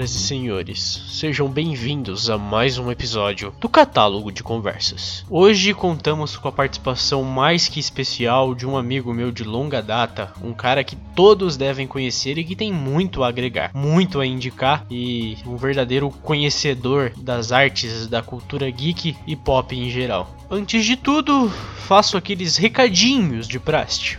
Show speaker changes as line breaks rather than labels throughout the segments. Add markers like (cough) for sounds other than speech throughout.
Senhoras e senhores, sejam bem-vindos a mais um episódio do Catálogo de Conversas. Hoje contamos com a participação mais que especial de um amigo meu de longa data, um cara que todos devem conhecer e que tem muito a agregar, muito a indicar e um verdadeiro conhecedor das artes, da cultura geek e pop em geral. Antes de tudo, faço aqueles recadinhos de praste.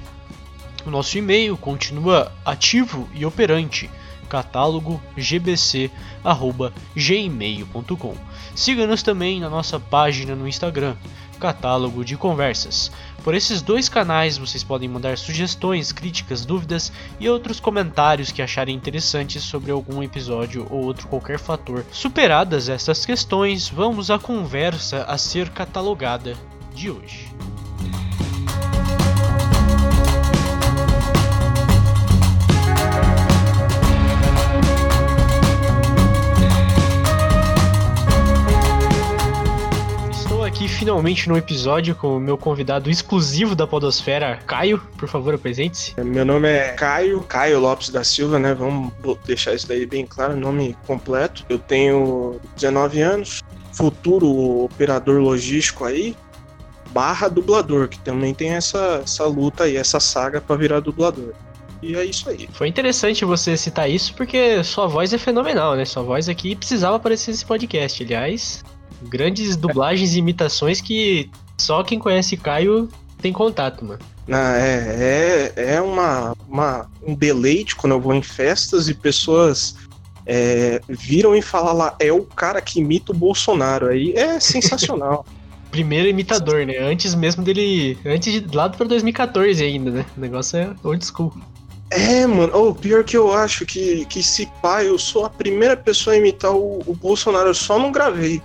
O nosso e-mail continua ativo e operante catálogo gbc@gmail.com. Siga-nos também na nossa página no Instagram, Catálogo de Conversas. Por esses dois canais vocês podem mandar sugestões, críticas, dúvidas e outros comentários que acharem interessantes sobre algum episódio ou outro qualquer fator. Superadas essas questões, vamos à conversa a ser catalogada de hoje. Finalmente no episódio com o meu convidado exclusivo da Podosfera, Caio. Por favor, apresente-se.
Meu nome é Caio, Caio Lopes da Silva, né? Vamos deixar isso daí bem claro, nome completo. Eu tenho 19 anos, futuro operador logístico aí, barra dublador, que também tem essa, essa luta aí, essa saga para virar dublador. E é isso aí.
Foi interessante você citar isso porque sua voz é fenomenal, né? Sua voz aqui precisava aparecer nesse podcast. Aliás, Grandes dublagens e imitações que só quem conhece Caio tem contato, mano.
Ah, é, é, é uma, uma, um deleite quando eu vou em festas e pessoas é, viram e falam lá, é o cara que imita o Bolsonaro. Aí é (laughs) sensacional.
Primeiro imitador, né? Antes mesmo dele. Antes de lá pra 2014 ainda, né? O negócio é old school.
É, mano. Oh, pior que eu acho que, que se pá, eu sou a primeira pessoa a imitar o, o Bolsonaro, eu só não gravei.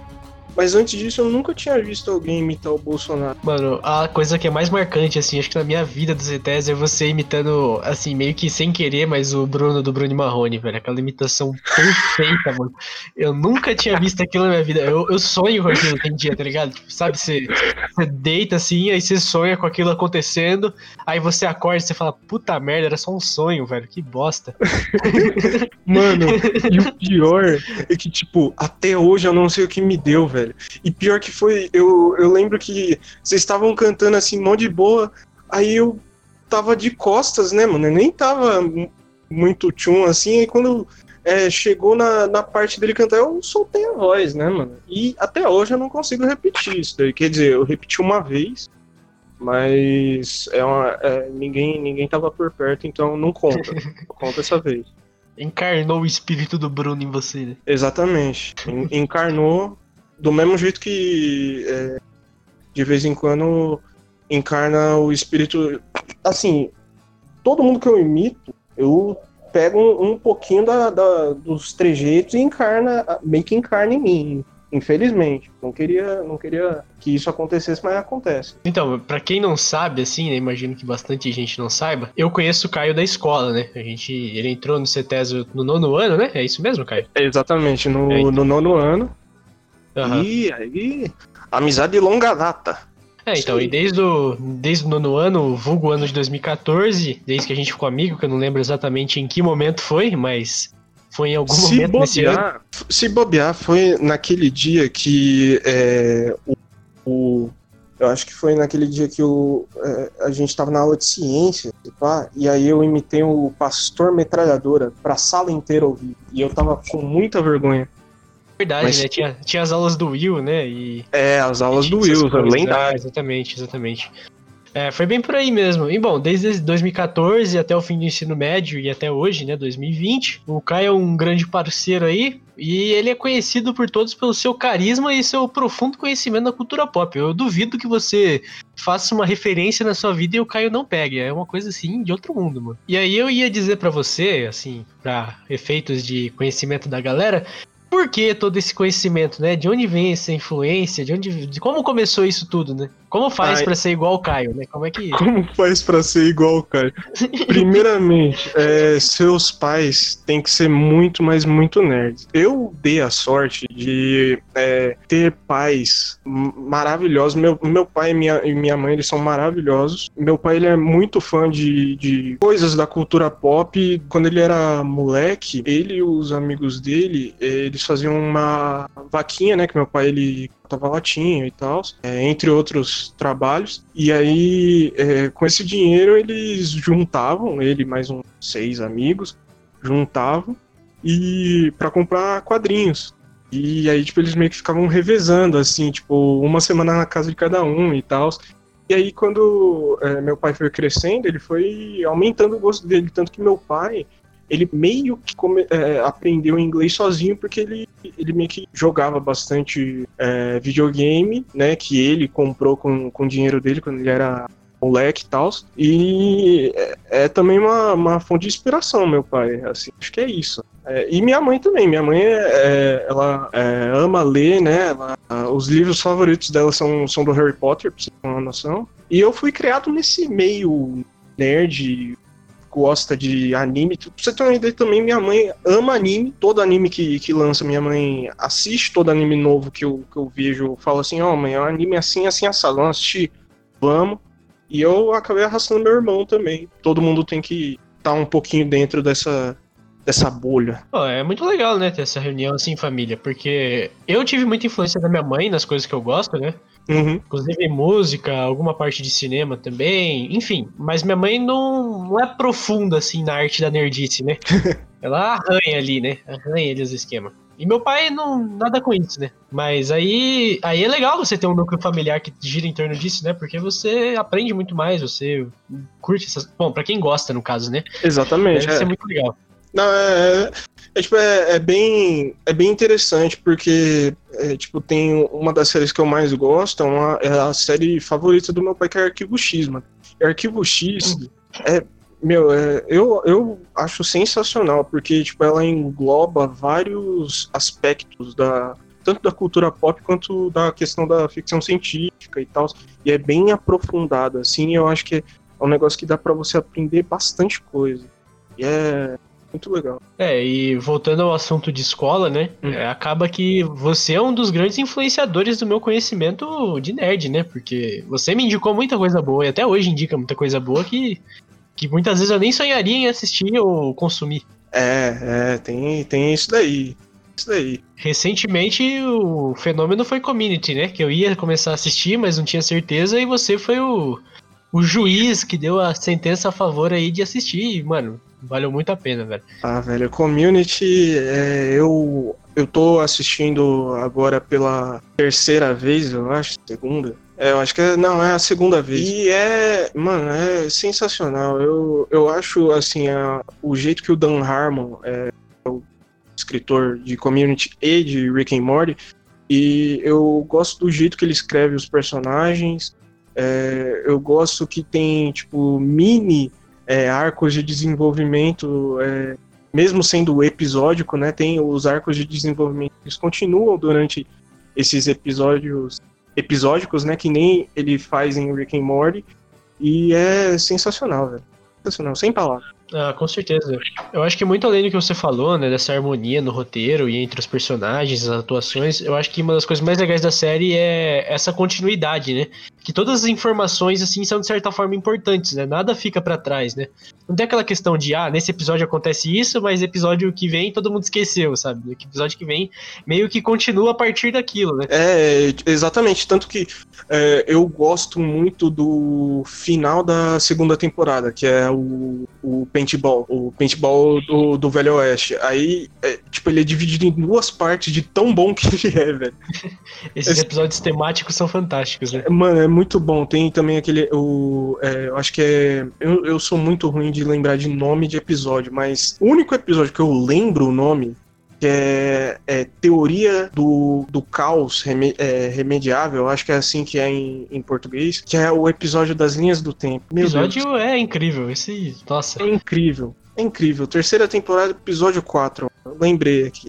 Mas antes disso, eu nunca tinha visto alguém imitar o Bolsonaro.
Mano, a coisa que é mais marcante, assim, acho que na minha vida do ZTS é você imitando, assim, meio que sem querer, mas o Bruno do Bruno Marrone, velho. Aquela imitação perfeita, mano. Eu nunca tinha visto aquilo na minha vida. Eu, eu sonho com aquilo tem dia, tá ligado? Tipo, sabe, você, você deita assim, aí você sonha com aquilo acontecendo, aí você acorda e você fala, puta merda, era só um sonho, velho. Que bosta. (laughs)
mano, e o pior é que, tipo, até hoje eu não sei o que me deu, velho velho. E pior que foi, eu, eu lembro que vocês estavam cantando assim, mó de boa, aí eu tava de costas, né, mano? Eu nem tava muito tchum assim, aí quando é, chegou na, na parte dele cantar, eu soltei a voz, né, mano? E até hoje eu não consigo repetir isso daí. Quer dizer, eu repeti uma vez, mas é uma, é, ninguém, ninguém tava por perto, então não conta. (laughs) conta essa vez.
Encarnou o espírito do Bruno em você, né?
Exatamente. Encarnou do mesmo jeito que é, de vez em quando encarna o espírito. Assim, todo mundo que eu imito, eu pego um, um pouquinho da, da, dos trejeitos e encarna, meio que encarna em mim. Infelizmente, não queria, não queria que isso acontecesse, mas acontece.
Então, para quem não sabe, assim, né, imagino que bastante gente não saiba, eu conheço o Caio da escola, né? A gente, ele entrou no CETESO no nono ano, né? É isso mesmo, Caio?
É exatamente, no, é, então. no nono ano. Uhum. E aí, amizade de longa data.
É, então, Sim. e desde o, desde o nono ano, vulgo ano de 2014, desde que a gente ficou amigo, que eu não lembro exatamente em que momento foi, mas foi em algum se momento bobear, nesse ano.
Se bobear, foi naquele dia que é, o, o, Eu acho que foi naquele dia que o, é, a gente estava na aula de ciência, pá, e aí eu imitei o pastor metralhadora pra sala inteira ouvir. E eu tava com muita vergonha.
Verdade, Mas... né? Tinha, tinha as aulas do Will, né? E,
é, as aulas do Will, lendário.
Ah, exatamente, exatamente. É, foi bem por aí mesmo. E bom, desde 2014 até o fim do ensino médio e até hoje, né, 2020, o Caio é um grande parceiro aí e ele é conhecido por todos pelo seu carisma e seu profundo conhecimento da cultura pop. Eu duvido que você faça uma referência na sua vida e o Caio não pegue. É uma coisa assim de outro mundo, mano. E aí eu ia dizer para você, assim, para efeitos de conhecimento da galera, por que todo esse conhecimento, né? De onde vem essa influência? De onde, de como começou isso tudo, né? Como faz para ser igual o Caio, né? Como é que
Como faz para ser igual o Caio? Primeiramente, (laughs) é, seus pais têm que ser muito, mas muito nerds. Eu dei a sorte de é, ter pais maravilhosos. Meu, meu pai e minha, e minha mãe eles são maravilhosos. Meu pai ele é muito fã de, de coisas da cultura pop. Quando ele era moleque, ele e os amigos dele, eles faziam uma vaquinha, né? Que meu pai ele tava latinha e tal, é, entre outros trabalhos. E aí, é, com esse dinheiro, eles juntavam, ele mais uns seis amigos, juntavam e para comprar quadrinhos. E aí, tipo, eles meio que ficavam revezando, assim, tipo, uma semana na casa de cada um e tal. E aí, quando é, meu pai foi crescendo, ele foi aumentando o gosto dele. Tanto que meu pai, ele meio que come, é, aprendeu inglês sozinho porque ele, ele meio que jogava bastante é, videogame, né? Que ele comprou com, com o dinheiro dele quando ele era moleque e tal. E é, é, também uma, uma fonte de inspiração, meu pai. Assim, acho que é isso. É, e minha mãe também. Minha mãe, é, é ela é, ama ler, né? Ela, os livros favoritos dela são, são do Harry Potter, pra você ter uma noção. E eu fui criado nesse meio nerd, gosta de anime. Pra você ter uma ideia também, minha mãe ama anime. Todo anime que, que lança, minha mãe assiste todo anime novo que eu, que eu vejo. Fala assim, ó, oh, mãe, é um anime assim, assim, assado. Vamos assistir? Vamos. E eu acabei arrastando meu irmão também. Todo mundo tem que estar tá um pouquinho dentro dessa, dessa bolha.
é muito legal, né, ter essa reunião assim em família, porque eu tive muita influência da minha mãe nas coisas que eu gosto, né?
Uhum.
Inclusive música, alguma parte de cinema também, enfim. Mas minha mãe não, não é profunda assim na arte da nerdice, né? (laughs) Ela arranha ali, né? Arranha ali os esquemas. E meu pai não nada com isso, né? Mas aí, aí é legal você ter um núcleo familiar que gira em torno disso, né? Porque você aprende muito mais, você curte essas. Bom, para quem gosta, no caso, né?
Exatamente.
Deve é. ser muito legal.
Não, é, é, é, tipo, é, é, bem, é bem interessante, porque é, tipo, tem uma das séries que eu mais gosto, é, uma, é a série favorita do meu pai, que é Arquivo X, mano. Arquivo X é, meu, é, eu, eu acho sensacional, porque tipo, ela engloba vários aspectos da, tanto da cultura pop quanto da questão da ficção científica e tal. E é bem aprofundada, assim, eu acho que é um negócio que dá para você aprender bastante coisa. E é, muito legal.
É, e voltando ao assunto de escola, né? Hum. É, acaba que você é um dos grandes influenciadores do meu conhecimento de nerd, né? Porque você me indicou muita coisa boa e até hoje indica muita coisa boa que, que muitas vezes eu nem sonharia em assistir ou consumir.
É, é, tem, tem isso daí. Isso daí.
Recentemente o fenômeno foi Community, né? Que eu ia começar a assistir, mas não tinha certeza, e você foi o, o juiz que deu a sentença a favor aí de assistir. Mano, valeu muito a pena, velho.
Ah, velho, Community, é, eu, eu tô assistindo agora pela terceira vez, eu acho, segunda. É, eu acho que é, não, é a segunda vez. E é, mano, é sensacional. Eu, eu acho, assim, a, o jeito que o Dan Harmon, é, o escritor de Community e de Rick and Morty, e eu gosto do jeito que ele escreve os personagens. É, eu gosto que tem, tipo, mini é, arcos de desenvolvimento, é, mesmo sendo episódico, né? Tem os arcos de desenvolvimento que continuam durante esses episódios episódicos, né? Que nem ele faz em Rick and Morty. E é sensacional, velho. Sensacional, sem palavras.
Ah, com certeza. Eu acho que muito além do que você falou, né, dessa harmonia no roteiro e entre os personagens, as atuações, eu acho que uma das coisas mais legais da série é essa continuidade, né? Que todas as informações, assim, são de certa forma importantes, né? Nada fica para trás, né? Não tem aquela questão de, ah, nesse episódio acontece isso, mas episódio que vem todo mundo esqueceu, sabe? No episódio que vem meio que continua a partir daquilo, né?
É, exatamente. Tanto que é, eu gosto muito do final da segunda temporada, que é o, o paintball, o paintball do, do Velho Oeste. Aí, é, tipo, ele é dividido em duas partes de tão bom que ele é, velho. (laughs)
Esses Esse... episódios temáticos são fantásticos, né?
Mano, é muito bom. Tem também aquele. O, é, eu acho que é. Eu, eu sou muito ruim de lembrar de nome de episódio, mas o único episódio que eu lembro o nome que é, é, teoria do, do caos reme, é, remediável, acho que é assim que é em, em, português, que é o episódio das linhas do tempo.
O episódio Deus. é incrível, esse. Nossa.
É incrível. É incrível. Terceira temporada, episódio 4. Lembrei aqui.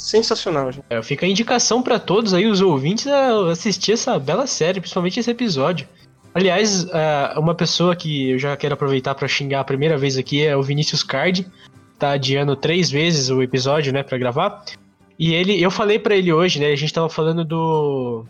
Sensacional, gente.
É, fica a indicação para todos aí, os ouvintes, a assistir essa bela série, principalmente esse episódio. Aliás, é, uma pessoa que eu já quero aproveitar para xingar a primeira vez aqui é o Vinícius Card. Tá adiando três vezes o episódio, né, para gravar. E ele, eu falei para ele hoje, né, a gente tava falando do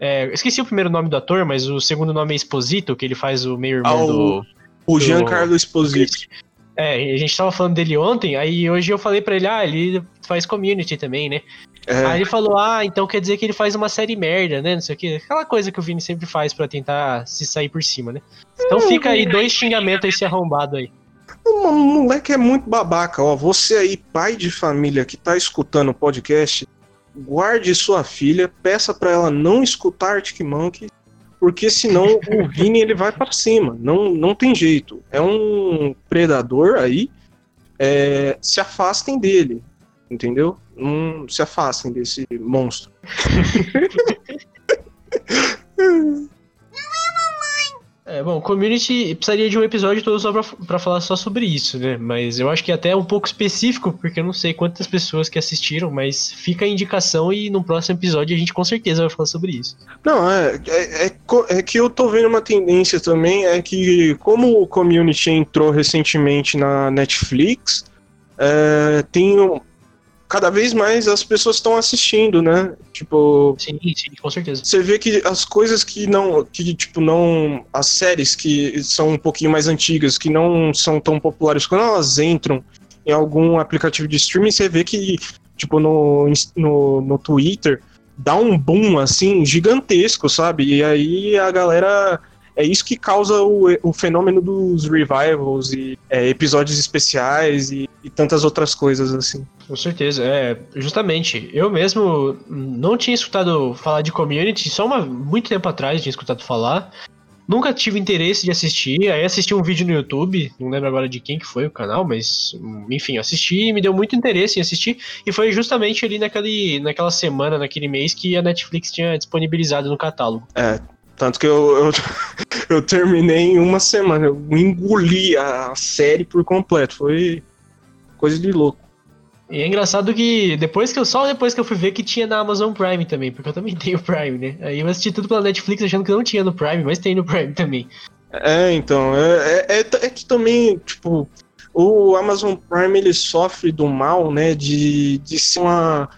é, esqueci o primeiro nome do ator, mas o segundo nome é Exposito, que ele faz o meio-irmão ah, do.
O Giancarlo Esposito.
É, a gente tava falando dele ontem, aí hoje eu falei pra ele, ah, ele faz community também, né? É. Aí ele falou, ah, então quer dizer que ele faz uma série merda, né? Não sei o que. Aquela coisa que o Vini sempre faz para tentar se sair por cima, né? Então fica aí dois xingamentos esse arrombado aí.
O moleque é muito babaca, ó. Você aí, pai de família que tá escutando o podcast, guarde sua filha, peça para ela não escutar Arctic Monkey, porque senão o Vini ele vai para cima. Não, não tem jeito. É um predador aí. É, se afastem dele, entendeu? Não se afastem desse monstro. (laughs)
É, bom, community precisaria de um episódio todo só pra, pra falar só sobre isso, né? Mas eu acho que é até um pouco específico, porque eu não sei quantas pessoas que assistiram, mas fica a indicação e no próximo episódio a gente com certeza vai falar sobre isso.
Não, é, é, é, é que eu tô vendo uma tendência também, é que como o community entrou recentemente na Netflix, é, tem cada vez mais as pessoas estão assistindo, né? Tipo.
Sim, sim, com certeza.
Você vê que as coisas que não. Que, tipo, não. As séries que são um pouquinho mais antigas, que não são tão populares, quando elas entram em algum aplicativo de streaming, você vê que, tipo, no, no, no Twitter dá um boom, assim, gigantesco, sabe? E aí a galera é isso que causa o, o fenômeno dos revivals e é, episódios especiais e, e, tantas outras coisas assim.
Com certeza, é justamente. Eu mesmo não tinha escutado falar de community, só uma, muito tempo atrás tinha escutado falar. Nunca tive interesse de assistir, aí assisti um vídeo no YouTube, não lembro agora de quem que foi o canal, mas enfim, assisti e me deu muito interesse em assistir, e foi justamente ali naquele, naquela semana, naquele mês que a Netflix tinha disponibilizado no catálogo.
É, tanto que eu, eu, (laughs) eu, terminei em uma semana. Eu engoli a série por completo. Foi coisa de louco.
E é engraçado que depois que eu só depois que eu fui ver que tinha na Amazon Prime também, porque eu também (laughs) tenho Prime, né? Aí eu assisti tudo pela Netflix achando que não tinha no Prime, mas tem no Prime também.
É, então, é, é, é que também, tipo, o Amazon Prime ele sofre do mal, né, de, de ser uma.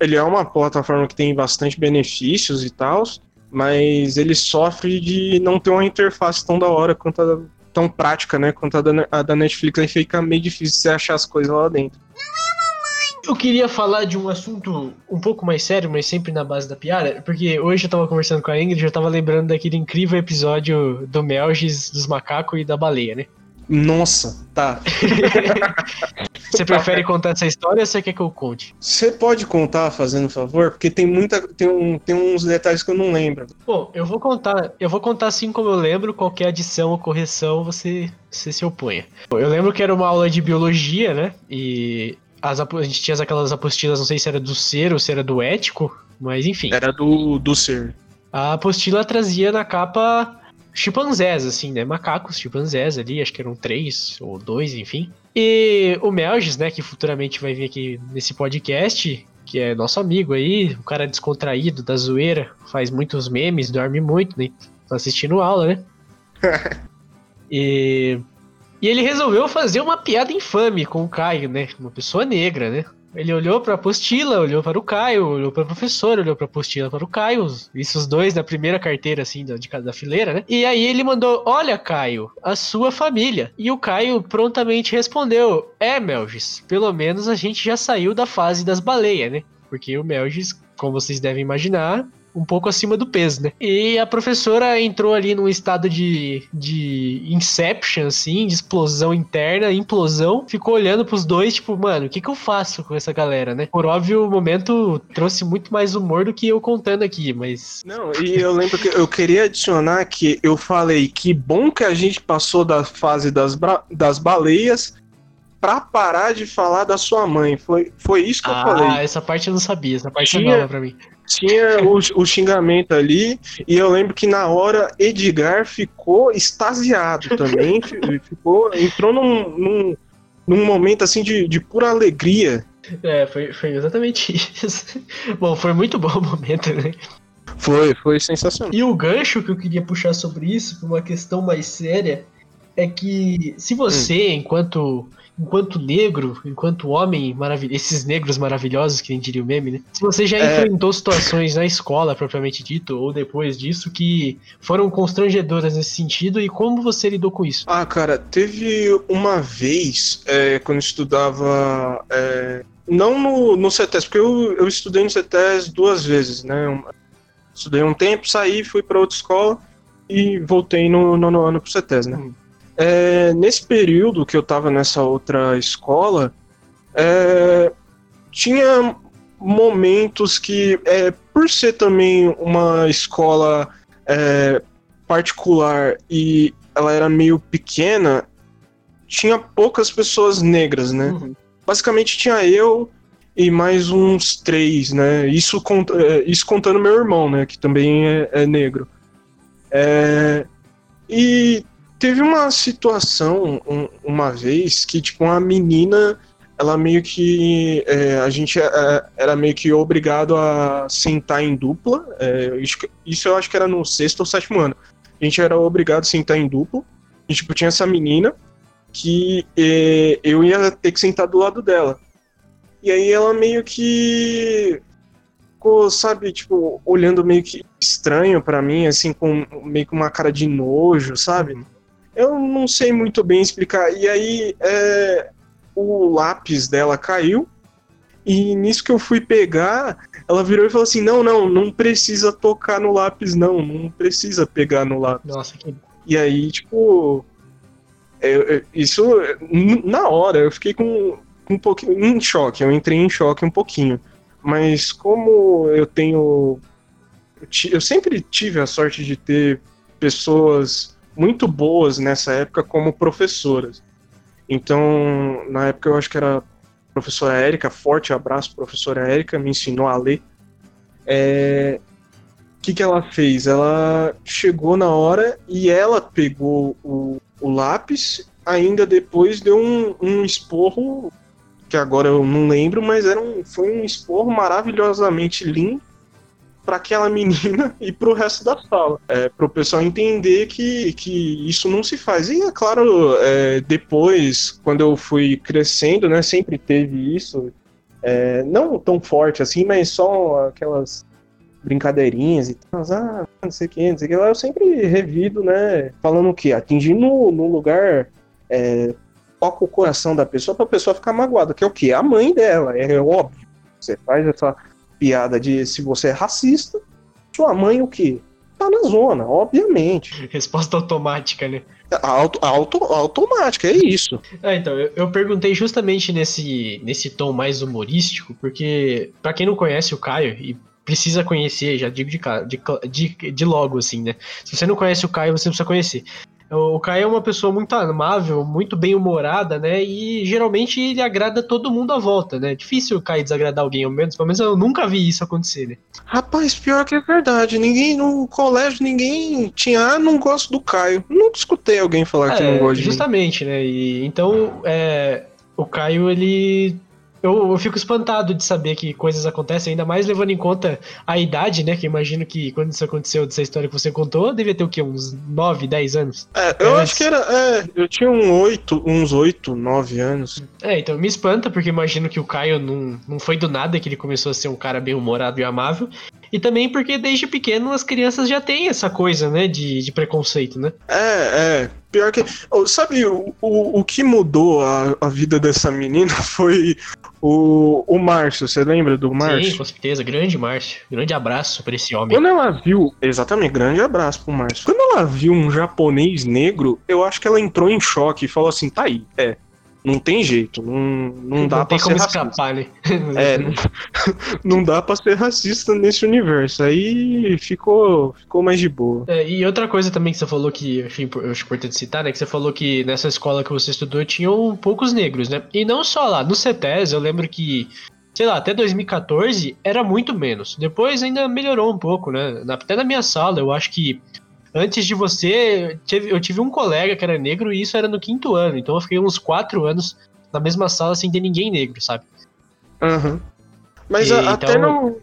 Ele é uma plataforma que tem bastante benefícios e tal, mas ele sofre de não ter uma interface tão da hora quanto a, tão prática, né? Quanto a da, a da Netflix, aí fica meio difícil você achar as coisas lá dentro.
Eu queria falar de um assunto um pouco mais sério, mas sempre na base da piada, porque hoje eu tava conversando com a Ingrid, eu tava lembrando daquele incrível episódio do Melgis, dos macacos e da baleia, né?
Nossa, tá. (laughs)
você prefere contar essa história ou você quer que eu conte?
Você pode contar, fazendo favor? Porque tem muita. Tem, um, tem uns detalhes que eu não lembro.
Bom, eu vou contar. Eu vou contar assim como eu lembro, qualquer adição ou correção você, você se oponha. Eu lembro que era uma aula de biologia, né? E as, a gente tinha aquelas apostilas, não sei se era do ser ou se era do ético, mas enfim.
Era do, do ser.
A apostila trazia na capa chimpanzés, assim, né? Macacos chimpanzés ali, acho que eram três ou dois, enfim. E o Melgis, né, que futuramente vai vir aqui nesse podcast, que é nosso amigo aí, o cara descontraído, da zoeira, faz muitos memes, dorme muito, né? Tá assistindo aula, né? (laughs) e, e ele resolveu fazer uma piada infame com o Caio, né? Uma pessoa negra, né? Ele olhou para a apostila, olhou para o Caio, olhou para o professor, olhou para a apostila para o Caio, isso os dois da primeira carteira assim da, de cada fileira, né? E aí ele mandou: "Olha, Caio, a sua família". E o Caio prontamente respondeu: "É, Melgis, pelo menos a gente já saiu da fase das baleias, né?" Porque o Melgis, como vocês devem imaginar, um pouco acima do peso, né? E a professora entrou ali num estado de, de inception, assim, de explosão interna, implosão, ficou olhando pros dois, tipo, mano, o que que eu faço com essa galera, né? Por óbvio, o momento trouxe muito mais humor do que eu contando aqui, mas...
Não, e eu lembro que eu queria adicionar que eu falei que bom que a gente passou da fase das, das baleias pra parar de falar da sua mãe. Foi, foi isso que
ah,
eu falei.
Ah, essa parte eu não sabia, essa parte Tinha... é nova pra mim
tinha o, o, xingamento ali, e eu lembro que na hora Edgar ficou extasiado também, ficou, entrou num, num, num momento assim de, de pura alegria,
É, foi, foi exatamente isso. Bom, foi muito bom o momento, né?
Foi, foi sensacional.
E o gancho que eu queria puxar sobre isso, por uma questão mais séria, é que se você, hum. enquanto enquanto negro, enquanto homem maravilhoso, esses negros maravilhosos, que nem diria o meme, né? Se você já é... enfrentou situações na escola, propriamente dito, ou depois disso, que foram constrangedoras nesse sentido, e como você lidou com isso?
Ah, cara, teve uma vez, é, quando eu estudava. É, não no, no CETES, porque eu, eu estudei no CETES duas vezes, né? Estudei um tempo, saí, fui para outra escola e voltei no nono ano pro CETES, né? Hum. É, nesse período que eu estava nessa outra escola, é, tinha momentos que, é, por ser também uma escola é, particular e ela era meio pequena, tinha poucas pessoas negras, né? Uhum. Basicamente tinha eu e mais uns três, né? Isso, cont é, isso contando meu irmão, né? Que também é, é negro. E Teve uma situação um, uma vez que, tipo, uma menina, ela meio que. É, a gente é, era meio que obrigado a sentar em dupla. É, isso, isso, eu acho que era no sexto ou sétimo ano. A gente era obrigado a sentar em dupla. E, tipo, tinha essa menina que é, eu ia ter que sentar do lado dela. E aí ela meio que ficou, sabe, tipo, olhando meio que estranho para mim, assim, com meio que uma cara de nojo, sabe? Eu não sei muito bem explicar. E aí é, o lápis dela caiu. E nisso que eu fui pegar, ela virou e falou assim: Não, não, não precisa tocar no lápis, não. Não precisa pegar no lápis.
Nossa, que.
E aí, tipo. É, é, isso, na hora, eu fiquei com, com um pouquinho. em choque. Eu entrei em choque um pouquinho. Mas como eu tenho. Eu sempre tive a sorte de ter pessoas muito boas nessa época como professoras. Então, na época eu acho que era a professora Érica, forte abraço, professora Érica, me ensinou a ler. É... O que, que ela fez? Ela chegou na hora e ela pegou o, o lápis, ainda depois deu um, um esporro, que agora eu não lembro, mas era um, foi um esporro maravilhosamente lindo para aquela menina (laughs) e para o resto da sala. É, para o pessoal entender que, que isso não se faz. E, é claro, é, depois, quando eu fui crescendo, né, sempre teve isso. É, não tão forte assim, mas só aquelas brincadeirinhas e tal. Ah, não sei o que, não sei o que. Eu sempre revido, né, falando o quê? Atingir no, no lugar é, toca o coração da pessoa para a pessoa ficar magoada, que é o quê? A mãe dela, é óbvio. Você faz essa piada de se você é racista, sua mãe o quê? Tá na zona, obviamente.
Resposta automática, né?
Auto, auto, automática, é isso.
É, então, eu, eu, perguntei justamente nesse, nesse tom mais humorístico, porque, para quem não conhece o Caio, e precisa conhecer, já digo de, de, de, de logo, assim, né? Se você não conhece o Caio, você precisa conhecer. O Caio é uma pessoa muito amável, muito bem humorada, né? E geralmente ele agrada todo mundo à volta, né? Difícil o Caio desagradar alguém, ao menos, pelo menos eu nunca vi isso acontecer, né?
Rapaz, pior que é verdade. Ninguém no colégio, ninguém tinha, ah, não gosto do Caio. Nunca escutei alguém falar é, que não gosta de
Justamente, né? E, então, é, o Caio, ele eu, eu, fico espantado de saber que coisas acontecem, ainda mais levando em conta a idade, né? Que imagino que quando isso aconteceu, dessa história que você contou, devia ter o quê? Uns 9, 10 anos?
É, eu é, acho que era. É, eu tinha um 8, uns 8, 9 anos.
É, então me espanta, porque imagino que o Caio não, não foi do nada que ele começou a ser um cara bem humorado e amável. E também porque desde pequeno as crianças já têm essa coisa, né, de, de preconceito, né?
É, é. Pior que. Sabe, o, o, o que mudou a, a vida dessa menina (laughs) foi o, o Márcio. Você lembra do Márcio?
Sim, com certeza. Grande Márcio. Grande abraço para esse homem.
Quando ela viu. Exatamente, grande abraço pro Márcio. Quando ela viu um japonês negro, eu acho que ela entrou em choque e falou assim: tá aí, é não tem jeito, não, não, não dá pra ser racista. Escapar, (laughs) né? é, não, (laughs) não dá pra ser racista nesse universo. Aí ficou, ficou mais de boa.
É, e outra coisa também que você falou que eu acho importante citar, né? Que você falou que nessa escola que você estudou tinham poucos negros, né? E não só lá, no CETES eu lembro que sei lá, até 2014 era muito menos. Depois ainda melhorou um pouco, né? Até na minha sala, eu acho que antes de você, eu tive um colega que era negro e isso era no quinto ano. Então eu fiquei uns quatro anos na mesma sala sem ter ninguém negro, sabe?
Uhum. Mas e, a, então... até, no,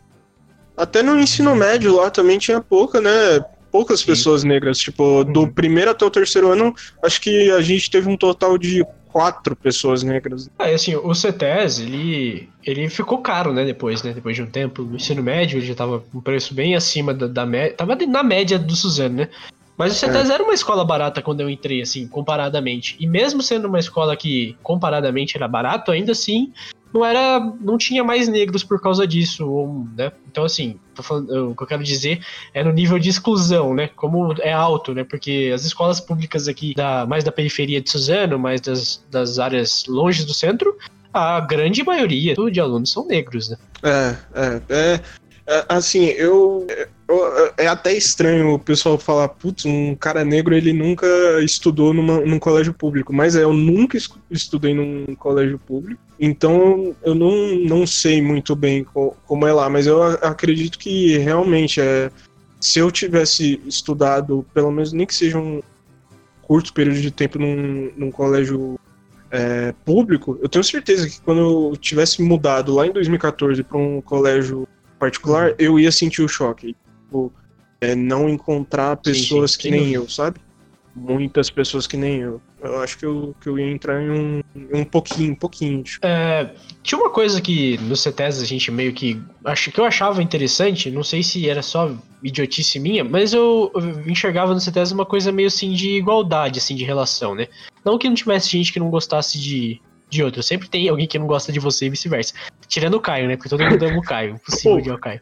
até no ensino médio lá também tinha pouca, né? Poucas Sim. pessoas negras. Tipo, uhum. do primeiro até o terceiro ano, acho que a gente teve um total de quatro pessoas negras.
Ah, assim, o CETES, ele, ele ficou caro, né, depois, né, depois de um tempo. No ensino médio, ele já tava um preço bem acima da, da média, tava na média do Suzano, né? Mas o CETES é. era uma escola barata quando eu entrei, assim, comparadamente. E mesmo sendo uma escola que, comparadamente, era barato, ainda assim, não era. não tinha mais negros por causa disso, ou, né? Então, assim, falando, o que eu quero dizer é no nível de exclusão, né? Como é alto, né? Porque as escolas públicas aqui, da, mais da periferia de Suzano, mais das, das áreas longe do centro, a grande maioria de alunos são negros, né?
É, é, é. é assim, eu, eu, É até estranho o pessoal falar, putz, um cara negro ele nunca estudou numa, num colégio público. Mas é, eu nunca estudei num colégio público. Então eu não, não sei muito bem como é lá, mas eu acredito que realmente é. Se eu tivesse estudado, pelo menos nem que seja um curto período de tempo num, num colégio é, público, eu tenho certeza que quando eu tivesse mudado lá em 2014 para um colégio particular, eu ia sentir o choque. Tipo, é, não encontrar pessoas sim, sim, que nem eu, sabe? muitas pessoas que nem eu. Eu acho que eu, que eu ia entrar em um, um pouquinho, um pouquinho.
Tipo. É, tinha uma coisa que no CETES a gente meio que. Acho que eu achava interessante, não sei se era só idiotice minha, mas eu, eu enxergava no CETES uma coisa meio assim de igualdade, assim, de relação, né? Não que não tivesse gente que não gostasse de, de outro. Sempre tem alguém que não gosta de você e vice-versa. Tirando o Caio, né? Porque todo mundo ama o Caio. (laughs) Impossível de o Caio.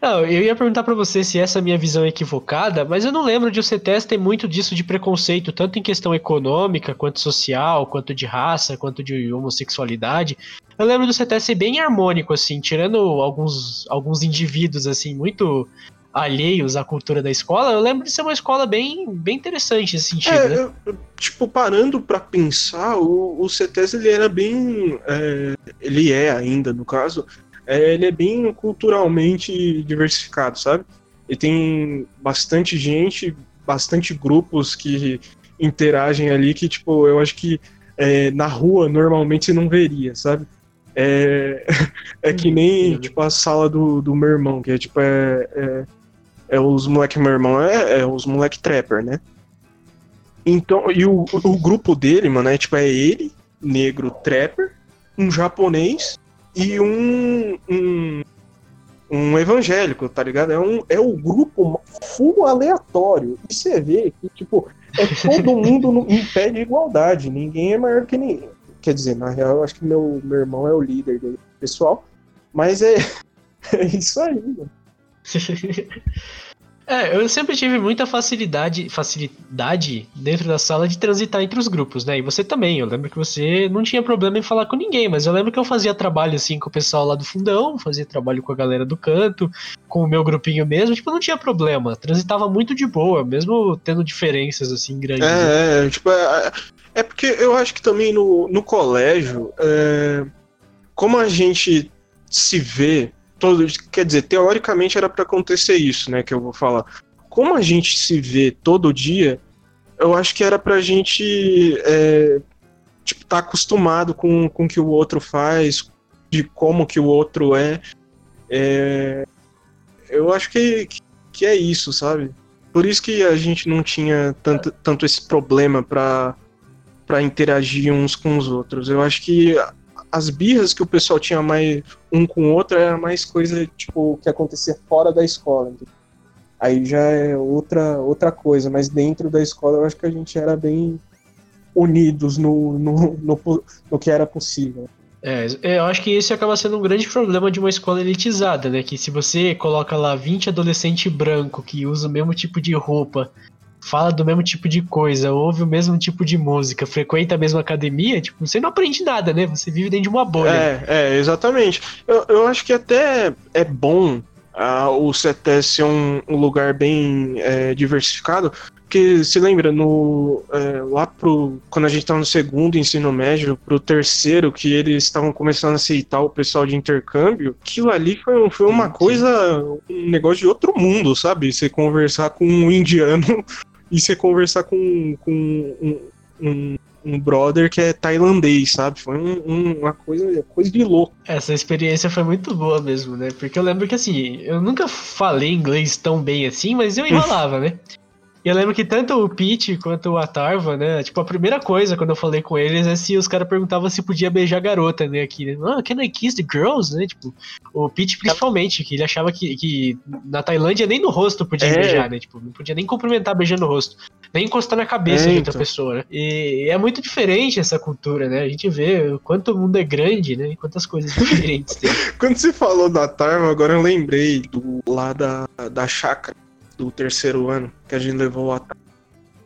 Não, eu ia perguntar para você se essa é minha visão é equivocada, mas eu não lembro de o CETES ter muito disso de preconceito, tanto em questão econômica, quanto social, quanto de raça, quanto de homossexualidade. Eu lembro do CETES ser bem harmônico, assim, tirando alguns, alguns indivíduos, assim, muito alheios à cultura da escola, eu lembro de ser uma escola bem, bem interessante nesse sentido, é, né?
eu, tipo, parando para pensar, o, o CETES, ele era bem... É, ele é ainda, no caso é, ele é bem culturalmente diversificado, sabe? E tem bastante gente, bastante grupos que interagem ali que, tipo, eu acho que é, na rua normalmente você não veria, sabe? É, (laughs) é que nem, uhum. tipo, a sala do, do meu irmão, que é, tipo, é, é, é os moleque meu irmão, é, é os moleque trapper, né? Então, e o, o grupo dele, mano, é, tipo, é ele, negro trapper, um japonês e um, um, um evangélico, tá ligado? É, um, é o grupo full aleatório. E você vê que, tipo, é todo mundo no, em pé de igualdade. Ninguém é maior que ninguém. Quer dizer, na real, eu acho que meu, meu irmão é o líder dele, pessoal. Mas é, (laughs) é isso aí, mano. (laughs)
É, eu sempre tive muita facilidade, facilidade dentro da sala de transitar entre os grupos, né? E você também. Eu lembro que você não tinha problema em falar com ninguém, mas eu lembro que eu fazia trabalho assim com o pessoal lá do fundão, fazia trabalho com a galera do canto, com o meu grupinho mesmo, tipo, não tinha problema. Transitava muito de boa, mesmo tendo diferenças assim grandes.
É, é tipo, é, é porque eu acho que também no, no colégio, é, como a gente se vê todo, quer dizer, teoricamente era para acontecer isso, né, que eu vou falar. Como a gente se vê todo dia, eu acho que era pra gente é, tipo, tá acostumado com, com o que o outro faz, de como que o outro é. é eu acho que, que é isso, sabe? Por isso que a gente não tinha tanto, tanto esse problema para interagir uns com os outros. Eu acho que as birras que o pessoal tinha mais um com o outro era mais coisa tipo que acontecia fora da escola. Aí já é outra outra coisa, mas dentro da escola eu acho que a gente era bem unidos no, no, no, no que era possível.
É, eu acho que esse acaba sendo um grande problema de uma escola elitizada, né? Que se você coloca lá 20 adolescentes branco que usam o mesmo tipo de roupa fala do mesmo tipo de coisa, ouve o mesmo tipo de música, frequenta a mesma academia, tipo, você não aprende nada, né? Você vive dentro de uma bolha.
É, é exatamente. Eu, eu acho que até é bom uh, o CETES ser um, um lugar bem é, diversificado, porque se lembra, no, é, lá pro. Quando a gente estava no segundo ensino médio, pro terceiro, que eles estavam começando a aceitar o pessoal de intercâmbio, aquilo ali foi, foi uma coisa, um negócio de outro mundo, sabe? Você conversar com um indiano e você conversar com, com um, um, um brother que é tailandês, sabe? Foi um, um, uma coisa, coisa de louco.
Essa experiência foi muito boa mesmo, né? Porque eu lembro que assim, eu nunca falei inglês tão bem assim, mas eu enrolava, né? E eu lembro que tanto o Pete quanto o Atarva, né? Tipo, a primeira coisa quando eu falei com eles é se os caras perguntavam se podia beijar garota, né? Aqui, né? Ah, can I kiss the girls, né? Tipo, o Pete principalmente, que ele achava que, que na Tailândia nem no rosto podia
É.
beijar, né? Tipo, não podia nem cumprimentar beijando o rosto. Nem encostar na cabeça
É,
de outra pessoa, né? E é muito diferente essa cultura, né? A gente vê o quanto o mundo é grande, né? E quantas coisas diferentes tem. (laughs)
Quando você falou da Tarva, agora eu lembrei do lá da, da chácara do terceiro ano, que a gente levou a.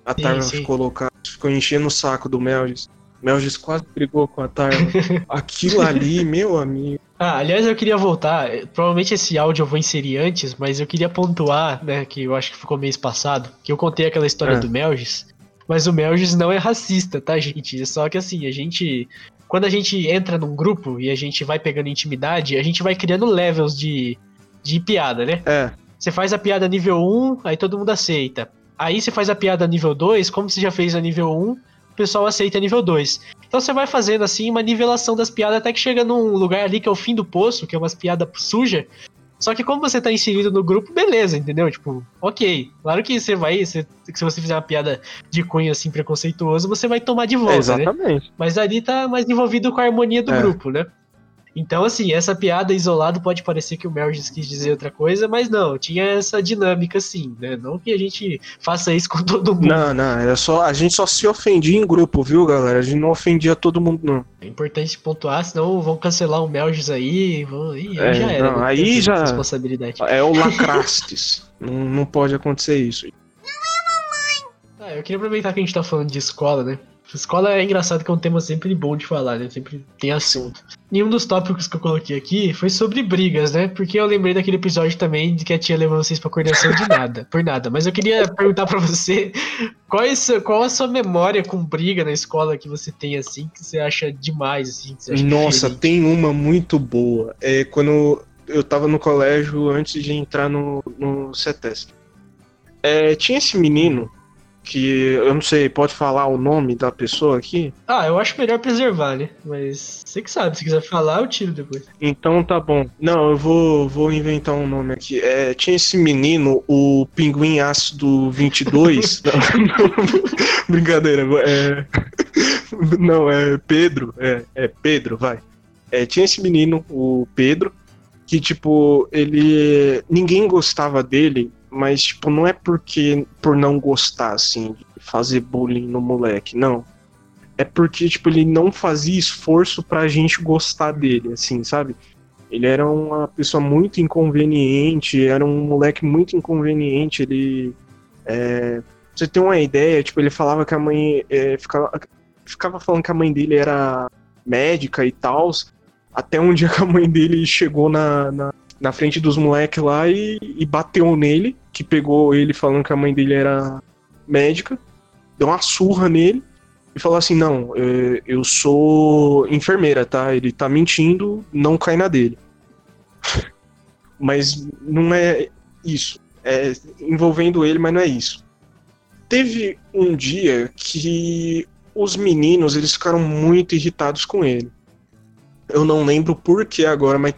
A Tarva
sim.
ficou louca, ficou enchendo o saco do Melgis. Melgis quase brigou com a Tarva. (laughs) Aquilo ali, meu amigo.
Ah, aliás, eu queria voltar. Provavelmente esse áudio eu vou inserir antes, mas eu queria pontuar, né, que eu acho que ficou mês passado, que eu contei aquela história
É.
do Melgis. Mas o Melgis não é racista, tá, gente? É só que assim, a gente. Quando a gente entra num grupo e a gente vai pegando intimidade, a gente vai criando levels de, de piada, né?
É,
Você faz a piada nível 1, aí todo mundo aceita. Aí você faz a piada nível 2, como você já fez a nível 1, o pessoal aceita nível 2. Então você vai fazendo assim uma nivelação das piadas até que chega num lugar ali que é o fim do poço, que é umas piadas sujas. Só que como você tá inserido no grupo, beleza, entendeu? Tipo, ok. Claro que você vai. você- se você fizer uma piada de cunho assim preconceituoso, você vai tomar de volta, né?
exatamente.
Mas ali tá mais envolvido com a harmonia do
É.
grupo, né? Então, assim, essa piada isolado pode parecer que o Melgis quis dizer outra coisa, mas não, tinha essa dinâmica, sim, né? Não que a gente faça isso com todo mundo.
Não, não, era só, a gente só se ofendia em grupo, viu, galera? A gente não ofendia todo mundo, não.
É importante pontuar, senão vão cancelar o Melgis aí, vão, aí
É,
já era.
não,
né?
aí já-
Responsabilidade.
É o (laughs) lacrastes. não, não pode acontecer isso.
Ah, eu queria aproveitar que a gente tá falando de escola, né? Escola é engraçado que é um tema sempre bom de falar, né? Sempre tem assunto. Nenhum dos tópicos que eu coloquei aqui foi sobre brigas, né? Porque eu lembrei daquele episódio também de que a tia levou vocês pra coordenação de nada, (laughs) por nada. Mas eu queria perguntar pra você qual, é seu- qual a sua memória com briga na escola que você tem, assim, que você acha demais, assim, acha
Nossa,
diferente?
tem uma muito boa. É quando eu tava no colégio antes de entrar no, no CETESP. É, tinha esse menino que eu não sei, pode falar o nome da pessoa aqui?
Ah, eu acho melhor preservar, né? Mas você que sabe, se quiser falar, eu tiro depois.
Então tá bom. Não, eu vou, vou inventar um nome aqui. É, tinha esse menino, o Pinguim Ácido 22. (laughs) não, não, brincadeira. É, não, é Pedro. É, é Pedro, vai. É, tinha esse menino, o Pedro, que, tipo, ele. Ninguém gostava dele, mas, tipo, não é porque por não gostar, assim, de fazer bullying no moleque, não. É porque, tipo, ele não fazia esforço pra gente gostar dele, assim, sabe? Ele era uma pessoa muito inconveniente, era um moleque muito inconveniente, ele. É, você ter uma ideia, tipo, ele falava que a mãe. é, ficava, ficava falando que a mãe dele era médica e tal. Até um dia que a mãe dele chegou na, na, na frente dos moleques lá e, e bateu nele, que pegou ele falando que a mãe dele era médica, deu uma surra nele e falou assim: Não, é, eu sou enfermeira, tá? Ele tá mentindo, não cai na dele. (laughs) mas não é isso. É envolvendo ele, mas não é isso. Teve um dia que os meninos eles ficaram muito irritados com ele. Eu não lembro por que agora, mas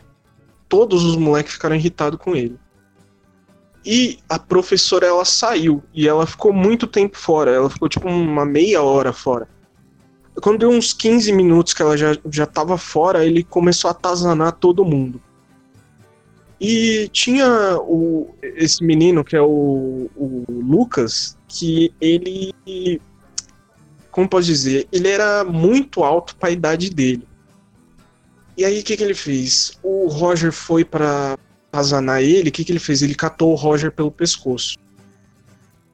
todos os moleques ficaram irritados com ele. E a professora ela saiu e ela ficou muito tempo fora. Ela ficou tipo uma meia hora fora. Quando deu uns 15 minutos que ela já, já tava fora, ele começou a atazanar todo mundo. E tinha o, esse menino que é o, o Lucas, que ele. Como posso dizer? Ele era muito alto para a idade dele. E aí o que, que ele fez? O Roger foi para atazanar ele, o que, que ele fez? Ele catou o Roger pelo pescoço.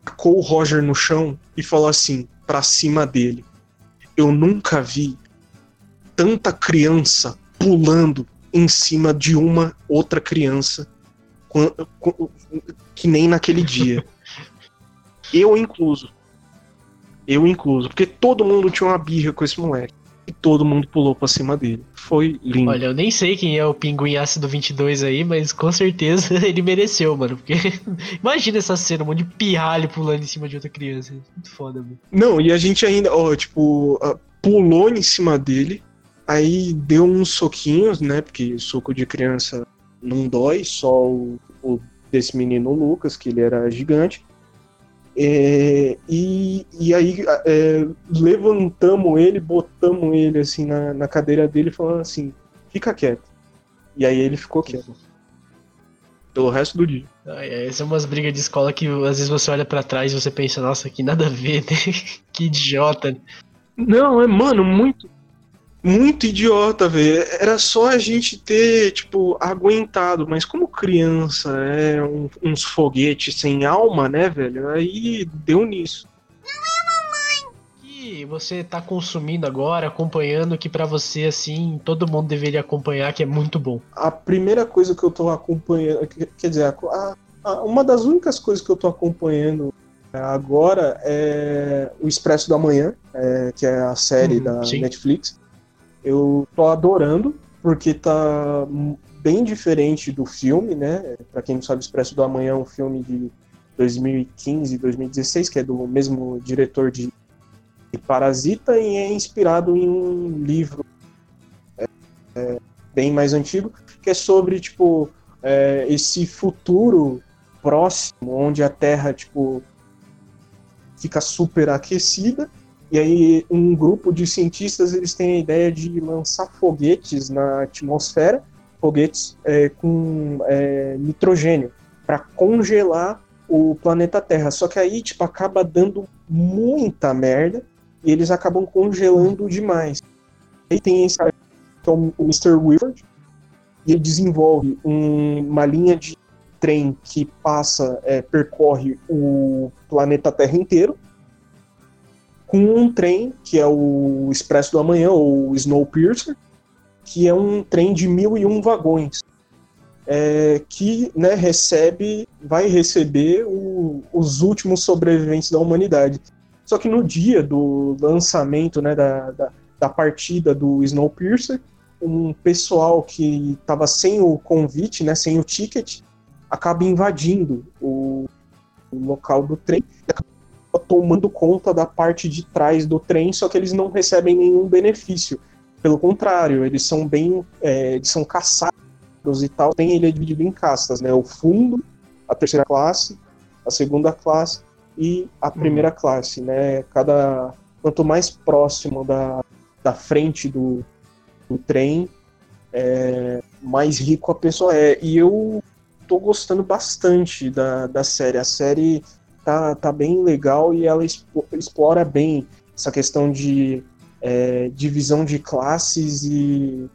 Tacou o Roger no chão e falou assim, pra cima dele. Eu nunca vi tanta criança pulando em cima de uma outra criança que nem naquele dia. (laughs) Eu incluso. Eu incluso. Porque todo mundo tinha uma birra com esse moleque. E todo mundo pulou pra cima dele. Foi lindo.
Olha, eu nem sei quem é o pinguim ácido 22 aí, mas com certeza (laughs) ele mereceu, mano. Porque (laughs) imagina essa cena, um monte de pirralho pulando em cima de outra criança. Muito foda, mano.
Não, e a gente ainda, ó, tipo, pulou em cima dele, aí deu uns soquinhos, né? Porque soco de criança não dói, só o, o desse menino Lucas, que ele era gigante. É, e, e aí é, levantamos ele, botamos ele assim na, na cadeira dele, falando assim: fica quieto. E aí ele ficou quieto. Pelo resto do dia.
Ah, é, essas são umas brigas de escola que às vezes você olha para trás e você pensa, nossa, que nada a ver, (laughs) né? que idiota.
Não, é, mano, muito muito idiota, velho. Era só a gente ter, tipo, aguentado, mas como criança é um, uns foguetes sem alma, né, velho? Aí deu nisso. Não é
mamãe. Que você tá consumindo agora, acompanhando, que para você, assim, todo mundo deveria acompanhar, que é muito bom.
A primeira coisa que eu tô acompanhando, quer dizer, a, a, uma das únicas coisas que eu tô acompanhando agora é o Expresso da Manhã, é, que é a série uhum, da sim. Netflix. Eu tô adorando, porque tá bem diferente do filme, né? Para quem não sabe, Expresso do Amanhã é um filme de 2015, 2016, que é do mesmo diretor de Parasita e é inspirado em um livro é, é, bem mais antigo, que é sobre, tipo, é, esse futuro próximo, onde a Terra, tipo, fica super aquecida e aí um grupo de cientistas eles têm a ideia de lançar foguetes na atmosfera, foguetes é, com é, nitrogênio, para congelar o planeta Terra. Só que aí tipo acaba dando muita merda e eles acabam congelando demais. Aí tem esse cara que é o Mr. Wilford, e ele desenvolve um, uma linha de trem que passa, é, percorre o planeta Terra inteiro com um trem que é o Expresso do Amanhã, ou Snowpiercer, que é um trem de mil e um vagões, é, que né, recebe, vai receber o, os últimos sobreviventes da humanidade. Só que no dia do lançamento, né, da, da, da partida do Snowpiercer, um pessoal que estava sem o convite, né, sem o ticket, acaba invadindo o, o local do trem tomando conta da parte de trás do trem, só que eles não recebem nenhum benefício. Pelo contrário, eles são bem. É, eles são caçados e tal. Tem ele é dividido em castas, né? O fundo, a terceira classe, a segunda classe e a uhum. primeira uhum. classe, né? Cada. Quanto mais próximo da, da frente do, do trem, é, mais rico a pessoa é. E eu tô gostando bastante da, da série. A série tá, tá bem legal e ela explora bem essa questão de é, divisão de classes e,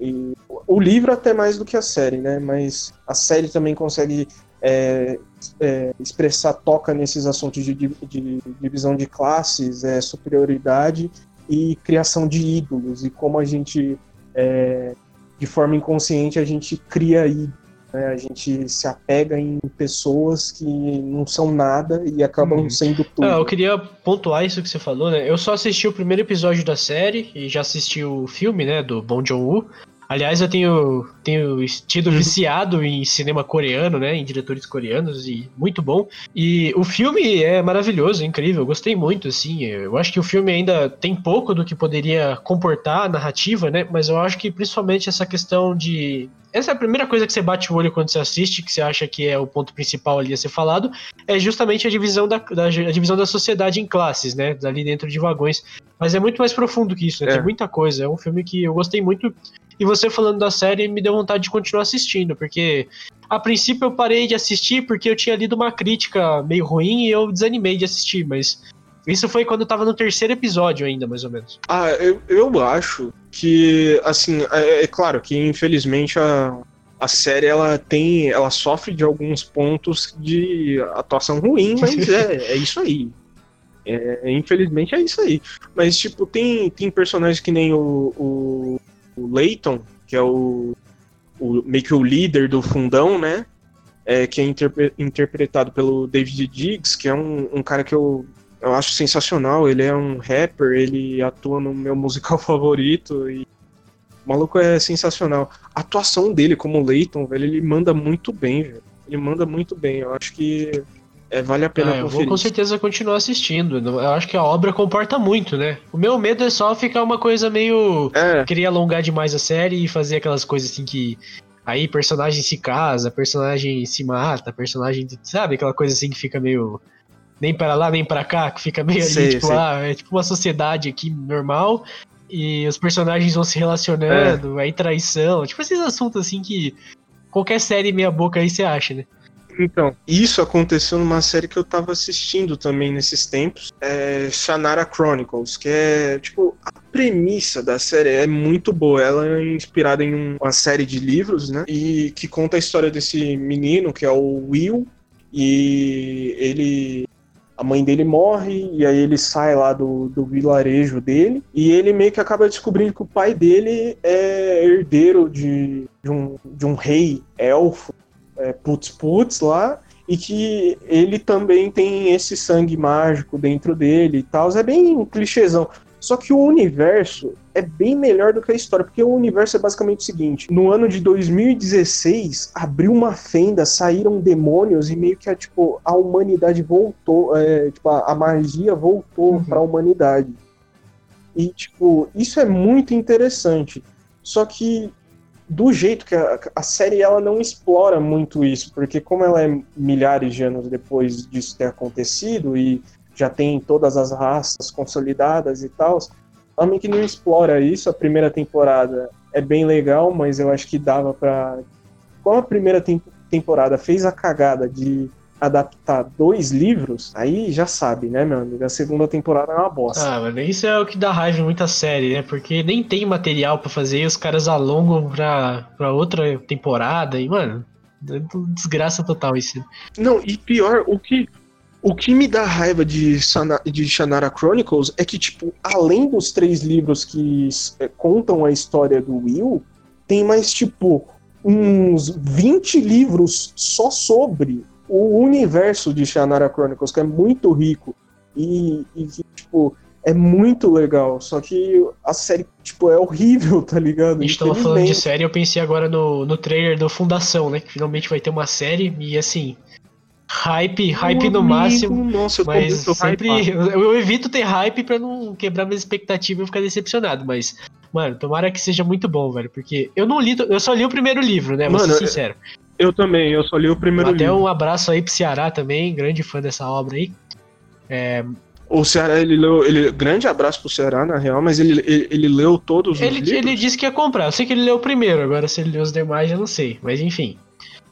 e, o livro até mais do que a série, né? Mas a série também consegue é, é, expressar, toca nesses assuntos de, de, de divisão de classes, é, superioridade e criação de ídolos e como a gente é, de forma inconsciente a gente cria ídolos né? A gente se apega em pessoas que não são nada e acabam hum. sendo tudo.
Ah, eu queria pontuar isso que você falou, né? Eu só assisti o primeiro episódio da série e já assisti o filme, né, do Bong Joon-woo. Aliás, eu tenho, tenho tido uhum. viciado em cinema coreano, né? Em diretores coreanos e muito bom. E o filme é maravilhoso, incrível. Eu gostei muito, assim. Eu acho que o filme ainda tem pouco do que poderia comportar a narrativa, né? Mas eu acho que principalmente essa questão de essa é a primeira coisa que você bate o olho quando você assiste, que você acha que é o ponto principal ali a ser falado, é justamente a divisão da, da a divisão da sociedade em classes, né? Ali dentro de vagões. Mas é muito mais profundo que isso, né? É. Tem muita coisa. É um filme que eu gostei muito. E você falando da série me deu vontade de continuar assistindo, porque a princípio eu parei de assistir porque eu tinha lido uma crítica meio ruim e eu desanimei de assistir, mas isso foi quando eu tava no terceiro episódio ainda, mais ou menos.
Ah, eu, eu acho que, assim, é, é claro que infelizmente a, a série ela tem, ela sofre de alguns pontos de atuação ruim, mas (laughs) é, é isso aí. É, infelizmente é isso aí. Mas, tipo, tem, tem personagens que nem o, o, o Leighton, que é o, o meio que o líder do fundão, né? É, que é interpre, interpretado pelo David Diggs, que é um, um cara que eu eu acho sensacional. Ele é um rapper, ele atua no meu (laughs) musical favorito e o maluco é sensacional. A atuação dele como Leighton, velho, ele manda muito bem, velho. Ele manda muito bem. Eu acho que é, vale a pena
ah, eu
conferir.
vou com certeza continuar assistindo. Eu acho que a obra comporta muito, né? O meu medo é só ficar uma coisa meio.
É.
Queria alongar demais a série e fazer aquelas coisas assim que. Aí personagem se casa, personagem se mata, personagem. Sabe? Aquela coisa assim que fica meio. Nem para lá, nem para cá, que fica meio
Sei,
ali, tipo,
sei.
ah, é tipo uma sociedade aqui normal. E os personagens vão se relacionando, aí traição. Tipo esses assuntos assim que. Qualquer série meia boca aí você acha, né?
Então, isso aconteceu numa série que eu tava assistindo também nesses tempos, é Shannara Chronicles, que é, tipo, a premissa da série é muito boa. Ela é inspirada em um- uma série de livros, né? E que conta a história desse menino, que é o Will, e ele. A mãe dele morre, e aí ele sai lá do, do vilarejo dele, e ele meio que acaba descobrindo que o pai dele é herdeiro de, de, um, de um rei elfo é, putz putz lá e que ele também tem esse sangue mágico dentro dele e tal. É bem clichêzão. Só que o universo é bem melhor do que a história, porque o universo é basicamente o seguinte: no ano de 2016 abriu uma fenda, saíram demônios e meio que a, tipo, a humanidade voltou, é, tipo, a, a magia voltou
Uhum.
para a humanidade. E tipo, isso é muito interessante. Só que do jeito que a, a série ela não explora muito isso, porque como ela é milhares de anos depois disso ter acontecido e já tem todas as raças consolidadas e tal, meio que não explora isso. A primeira temporada é bem legal, mas eu acho que dava pra. Como a primeira tem- temporada fez a cagada de adaptar dois livros, aí já sabe, né, meu amigo? A segunda temporada é uma bosta.
Ah, mano, isso é o que dá raiva em muita série, né? Porque nem tem material pra fazer e os caras alongam pra, pra outra temporada e, mano, é desgraça total isso.
Não, e pior, o que, o que me dá raiva de, Sana, de Shannara Chronicles é que, tipo, além dos três livros que é, contam a história do Will, tem mais, tipo, uns 20 livros só sobre o universo de Shannara Chronicles, que é muito rico e, e que, tipo, é muito legal. Só que a série, tipo, é horrível, tá ligado?
A gente tava falando de série, eu pensei agora no, no trailer do Fundação, né? Que finalmente vai ter uma série e assim. Hype, hype no máximo.
Nossa, eu
Mas sempre. Eu, eu evito ter hype pra não quebrar minhas expectativas e ficar decepcionado. Mas, mano, tomara que seja muito bom, velho. Porque eu não li. Eu só li o primeiro livro, né? Vou
Mano,
ser sincero.
Eu também, eu só li o primeiro
Até
livro.
um abraço aí pro Ceará também, grande fã dessa obra aí.
O Ceará, ele leu. Ele, grande abraço pro Ceará, na real, mas ele, ele, ele leu todos os
Ele,
livros.
ele disse que ia comprar. Eu sei que ele leu o primeiro, agora se ele leu os demais eu não sei. Mas enfim.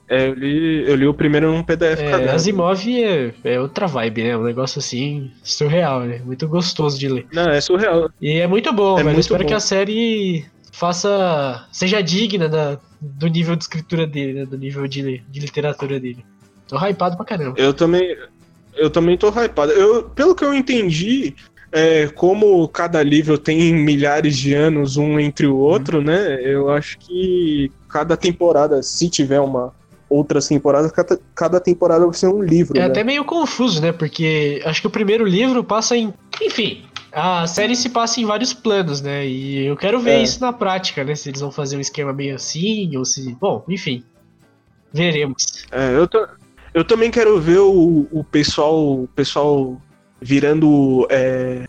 É, eu li, eu li o primeiro num PDF
É,
caderno.
Asimov é, é outra vibe, né? Um negócio assim, surreal, né? Muito gostoso de ler.
Não, é surreal.
E é muito bom,
É.
Eu
muito
espero
bom.
que a série faça. seja digna da, do nível de escritura dele, né? Do nível de, de literatura dele. Tô hypado pra caramba.
Eu também. Eu também tô hypado. Eu, pelo que eu entendi, é, como cada livro tem milhares de anos um entre o outro, né? Eu acho que cada temporada, se tiver uma outras temporadas, cada, cada temporada vai ser um livro.
É
né?
até meio confuso, né? Porque acho que o primeiro livro passa em. Enfim, a série se passa em vários planos, né? E eu quero ver
É.
isso na prática, né? Se eles vão fazer um esquema meio assim, ou se. Bom, enfim. Veremos.
É, eu, ta- eu também quero ver o, o pessoal, o pessoal virando é,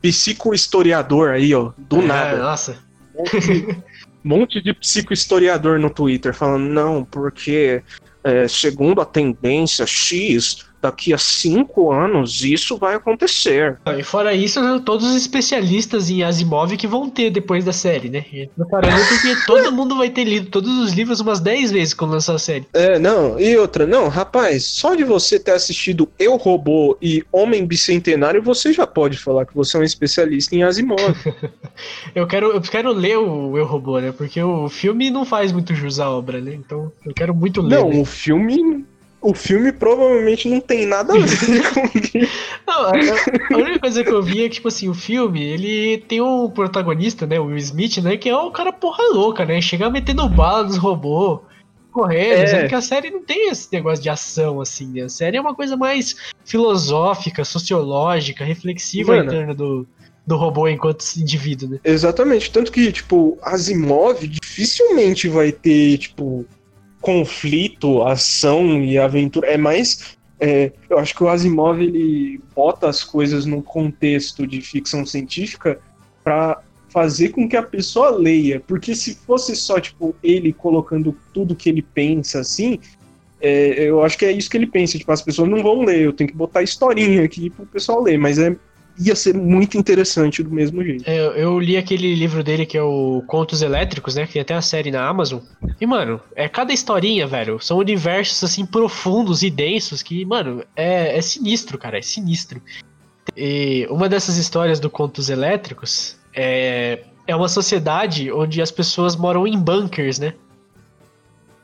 psicohistoriador aí, ó, do
É,
nada.
Nossa.
Um monte (laughs) de psicohistoriador no Twitter falando, não, porque é, segundo a tendência X, daqui a cinco anos isso vai acontecer.
E fora isso, né, todos os especialistas em Asimov que vão ter depois da série, né? Tô parando porque (laughs) todo mundo vai ter lido todos os livros umas 10 vezes quando lançar a série.
É, não, e outra, não, rapaz, só de você ter assistido Eu Robô e Homem Bicentenário, você já pode falar que você é um especialista em Asimov. (laughs)
Eu quero, eu quero ler o Eu Robô, né? Porque o filme não faz muito jus à obra, né? Então eu quero muito ler.
não,
né?
o filme. O filme provavelmente não tem nada a ver (laughs) com isso.
Não, a, a- a única coisa que eu vi é que, tipo assim, o filme, ele tem um protagonista, né, o Will Smith, né, que é um cara porra louca, né, chega metendo bala nos robôs, correndo, é. sendo que a série não tem esse negócio de ação, assim, né? A série é uma coisa mais filosófica, sociológica, reflexiva Mano, em torno do, do robô enquanto indivíduo, né?
Exatamente, tanto que, tipo, Asimov dificilmente vai ter, tipo, conflito, ação e aventura. É mais. É, eu acho que o Asimov ele bota as coisas no contexto de ficção científica para fazer com que a pessoa leia. Porque se fosse só, tipo, ele colocando tudo que ele pensa assim, é, eu acho que é isso que ele pensa. Tipo, as pessoas não vão ler, eu tenho que botar historinha aqui pro pessoal ler, mas é ia ser muito interessante do mesmo jeito.
É, eu li aquele livro dele que é o Contos Elétricos, né? Que tem até a série na Amazon. E, mano, é cada historinha, velho. São universos, assim, profundos e densos que, mano, é, é sinistro, cara. É sinistro. E uma dessas histórias do Contos Elétricos é, é uma sociedade onde as pessoas moram em bunkers, né?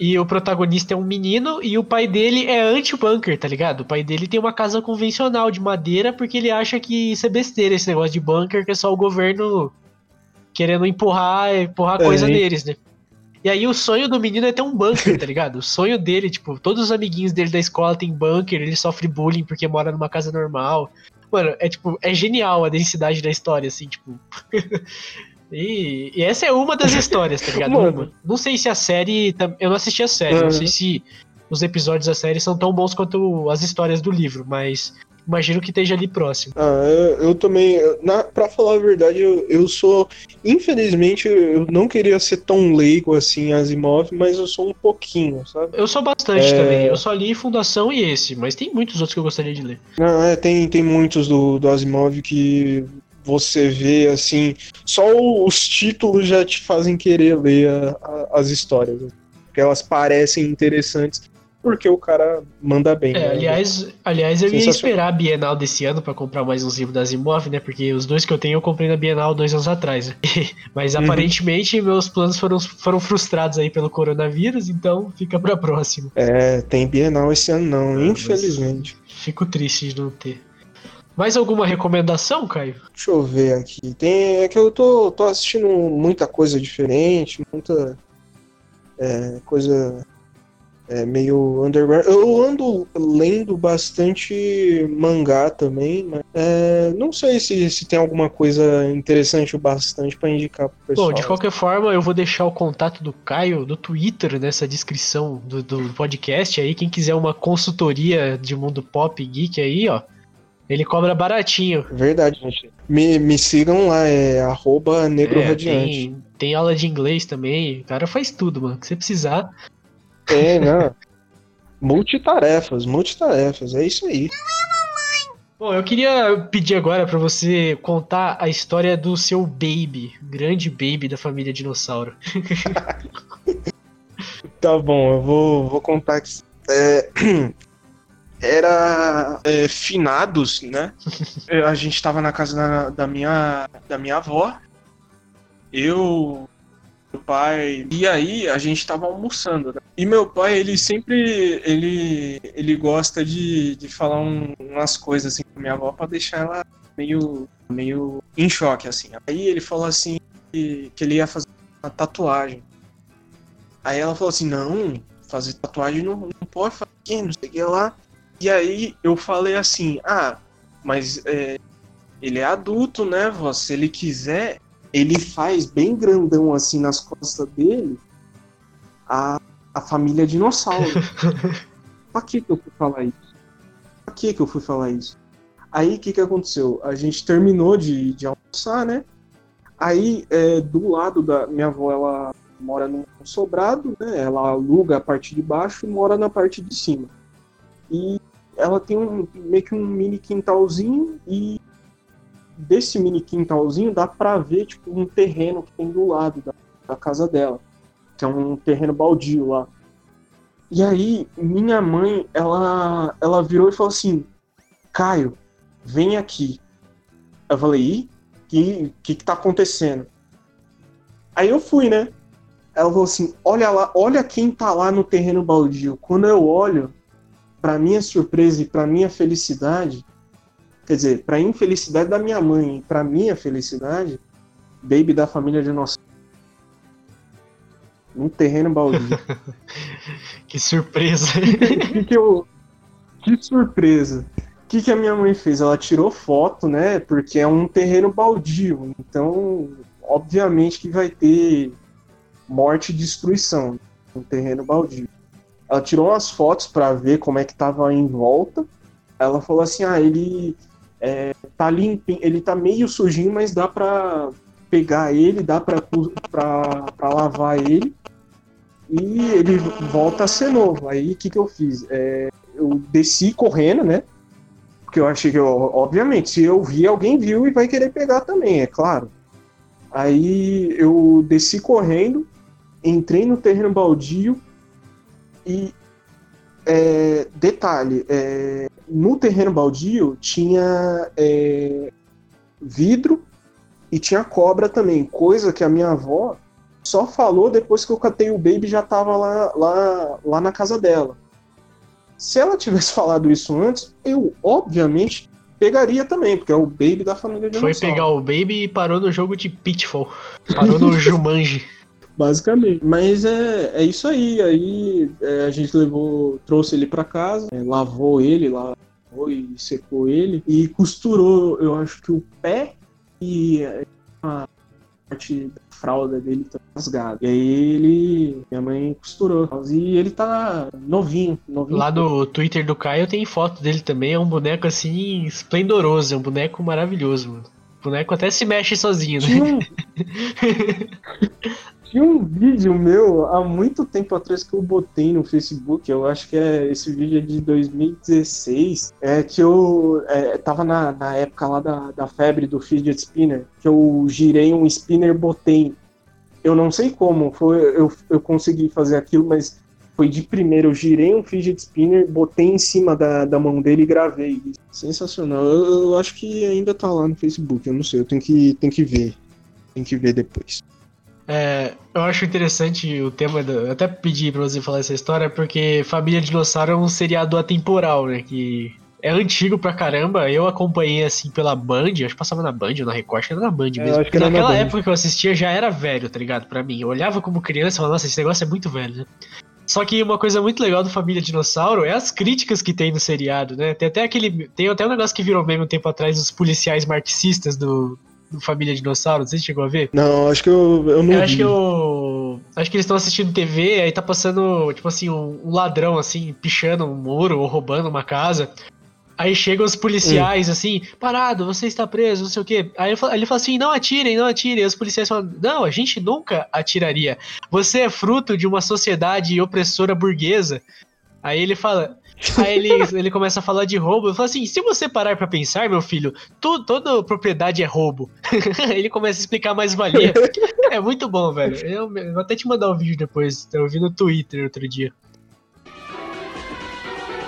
E o protagonista é um menino e o pai dele é anti-bunker, tá ligado? O pai dele tem uma casa convencional de madeira porque ele acha que isso é besteira, esse negócio de bunker, que é só o governo querendo empurrar, empurrar é, coisa neles, né? E aí o sonho do menino é ter um bunker, tá ligado? O sonho dele, tipo, todos os amiguinhos dele da escola tem bunker, ele sofre bullying porque mora numa casa normal. Mano, é tipo, é genial a densidade da história, assim, tipo. (laughs) E, e, essa é uma das histórias, tá ligado? (laughs) Mano. Não sei se a série. Eu não assisti a série, uhum. não sei se os episódios da série são tão bons quanto as histórias do livro, mas imagino que esteja ali próximo.
Ah, eu, eu também. Na, pra falar a verdade, eu, eu sou. Infelizmente, eu não queria ser tão leigo assim Asimov, mas eu sou um pouquinho, sabe?
Eu sou bastante é... também. Eu só li Fundação e esse, mas tem muitos outros que eu gostaria de ler.
Não, é, tem, tem muitos do, do Asimov que você vê assim, só os títulos já te fazem querer ler a, a, as histórias, porque elas parecem interessantes porque o cara manda bem.
É, né? aliás, aliás, eu ia esperar a Bienal desse ano para comprar mais uns livros das Imóvel, né? Porque os dois que eu tenho eu comprei na Bienal dois anos atrás. Né? (laughs) Mas uhum. aparentemente meus planos foram, foram frustrados aí pelo coronavírus, então fica pra próxima.
É, tem Bienal esse ano não, ah, infelizmente.
Fico triste de não ter. Mais alguma recomendação, Caio?
Deixa eu ver aqui. Tem, é que eu tô, tô assistindo muita coisa diferente, muita é, coisa é, meio underground. Eu ando lendo bastante mangá também, mas é, não sei se, se tem alguma coisa interessante o bastante para indicar pro pessoal.
Bom, de qualquer forma, eu vou deixar o contato do Caio do Twitter nessa descrição do, do podcast aí. Quem quiser uma consultoria de mundo pop geek aí, ó ele cobra baratinho.
Verdade, gente. Me, me sigam lá, é arroba negro é, radiante.
Tem, tem, aula de inglês também. O cara faz tudo, mano. Que você precisar.
É, (laughs) não. multitarefas, multitarefas. É isso aí.
Bom, eu queria pedir agora para você contar a história do seu baby, grande baby da família dinossauro. (laughs)
tá bom, eu vou, vou contar aqui. É, (clears throat) era é, finados, né? (laughs) a gente estava na casa da, da, minha, da minha avó. Eu, meu pai. E aí a gente estava almoçando. Né? E meu pai, ele sempre. Ele, ele gosta de, de falar um, umas coisas assim com minha avó para deixar ela meio, meio em choque, assim. Aí ele falou assim que, que ele ia fazer uma tatuagem. Aí ela falou assim: não, fazer tatuagem não, não pode fazer, não sei o que lá. E aí eu falei assim, ah, mas é, ele é adulto, né, vó? Se ele quiser, ele faz bem grandão assim nas costas dele a, a família dinossauro. (laughs) pra que, que eu fui falar isso? Pra que, que eu fui falar isso? Aí o que, que aconteceu? A gente terminou de, de almoçar, né? Aí é, do lado da minha avó, ela mora num sobrado, né? Ela aluga a parte de baixo e mora na parte de cima. E ela tem um, meio que um mini quintalzinho e desse mini quintalzinho dá pra ver tipo um terreno que tem do lado da, da casa dela, que é um terreno baldio lá. E aí minha mãe, ela ela virou e falou assim: "Caio, vem aqui". Eu falei: "E que que que tá acontecendo?" Aí eu fui, né? Ela falou assim: "Olha lá, olha quem tá lá no terreno baldio". Quando eu olho, para minha surpresa e para minha felicidade, quer dizer, para infelicidade da minha mãe e para minha felicidade, Baby da família de nossa num terreno baldio. (laughs)
que surpresa.
que, que, eu, que surpresa. O que, que a minha mãe fez? Ela tirou foto, né? Porque é um terreno baldio. Então, obviamente que vai ter morte e destruição no terreno baldio. Ela tirou umas fotos para ver como é que tava em volta. Ela falou assim: "Ah, ele é, tá limpinho, ele tá meio sujinho, mas dá para pegar ele, dá para lavar ele e ele volta a ser novo". Aí o que que eu fiz? É, eu desci correndo, né? Porque eu achei que, eu, obviamente, se eu vi, alguém viu e vai querer pegar também, é claro. Aí eu desci correndo, entrei no terreno baldio e é, detalhe, é, no terreno baldio tinha é, vidro e tinha cobra também, coisa que a minha avó só falou depois que eu catei o baby já tava lá, lá, lá na casa dela. Se ela tivesse falado isso antes, eu obviamente pegaria também, porque é o baby da família de
Foi pegar o baby e parou no jogo de Pitfall. Parou no (laughs) Jumanji.
Basicamente. Mas é, é isso aí. Aí é, a gente levou, trouxe ele para casa, é, lavou ele, lavou e secou ele e costurou, eu acho que o pé e a parte da fralda dele tá rasgada. E aí ele, minha mãe costurou. E ele tá novinho, novinho.
Lá no Twitter do Caio tem foto dele também, é um boneco assim esplendoroso, é um boneco maravilhoso, mano. O boneco até se mexe sozinho, né? (laughs)
Tinha um vídeo meu há muito tempo atrás que eu botei no Facebook, eu acho que é esse vídeo é de 2016, é que eu é, tava na, na época lá da, da febre do fidget spinner, que eu girei um spinner botei. Eu não sei como, foi, eu, eu consegui fazer aquilo, mas foi de primeiro. Eu girei um fidget spinner, botei em cima da, da mão dele e gravei. Sensacional. Eu, eu acho que ainda tá lá no Facebook, eu não sei, eu tenho que, tenho que ver. Tem que ver depois.
É, eu acho interessante o tema, do, eu até pedi pra você falar essa história, porque Família Dinossauro é um seriado atemporal, né? Que é antigo pra caramba. Eu acompanhei assim pela Band, acho que passava na Band ou na Record, acho que era na Band é, mesmo. Porque naquela época que eu assistia já era velho, tá ligado? Pra mim. Eu olhava como criança e falava, nossa, esse negócio é muito velho, né? Só que uma coisa muito legal do Família Dinossauro é as críticas que tem no seriado, né? Tem até aquele. Tem até um negócio que virou meme um tempo atrás, os policiais marxistas do, do Família Dinossauro, você chegou a ver?
Não, acho que eu, eu não
eu
vi.
Acho que eu. Acho que eles estão assistindo TV, aí tá passando, tipo assim, um, um, ladrão, assim, pichando um muro ou roubando uma casa. Aí chegam os policiais, hum. assim, parado, você está preso, não sei o quê. Aí ele fala assim: não atirem, não atirem. E os policiais falam: não, a gente nunca atiraria. Você é fruto de uma sociedade opressora burguesa. Aí ele fala: (laughs) Aí ele, ele começa a falar de roubo. Eu falo assim: se você parar para pensar, meu filho, tu, toda propriedade é roubo. (laughs) ele começa a explicar mais valia. É muito bom, velho. Eu, eu, vou até te mandar um vídeo depois. Eu vi no Twitter outro dia.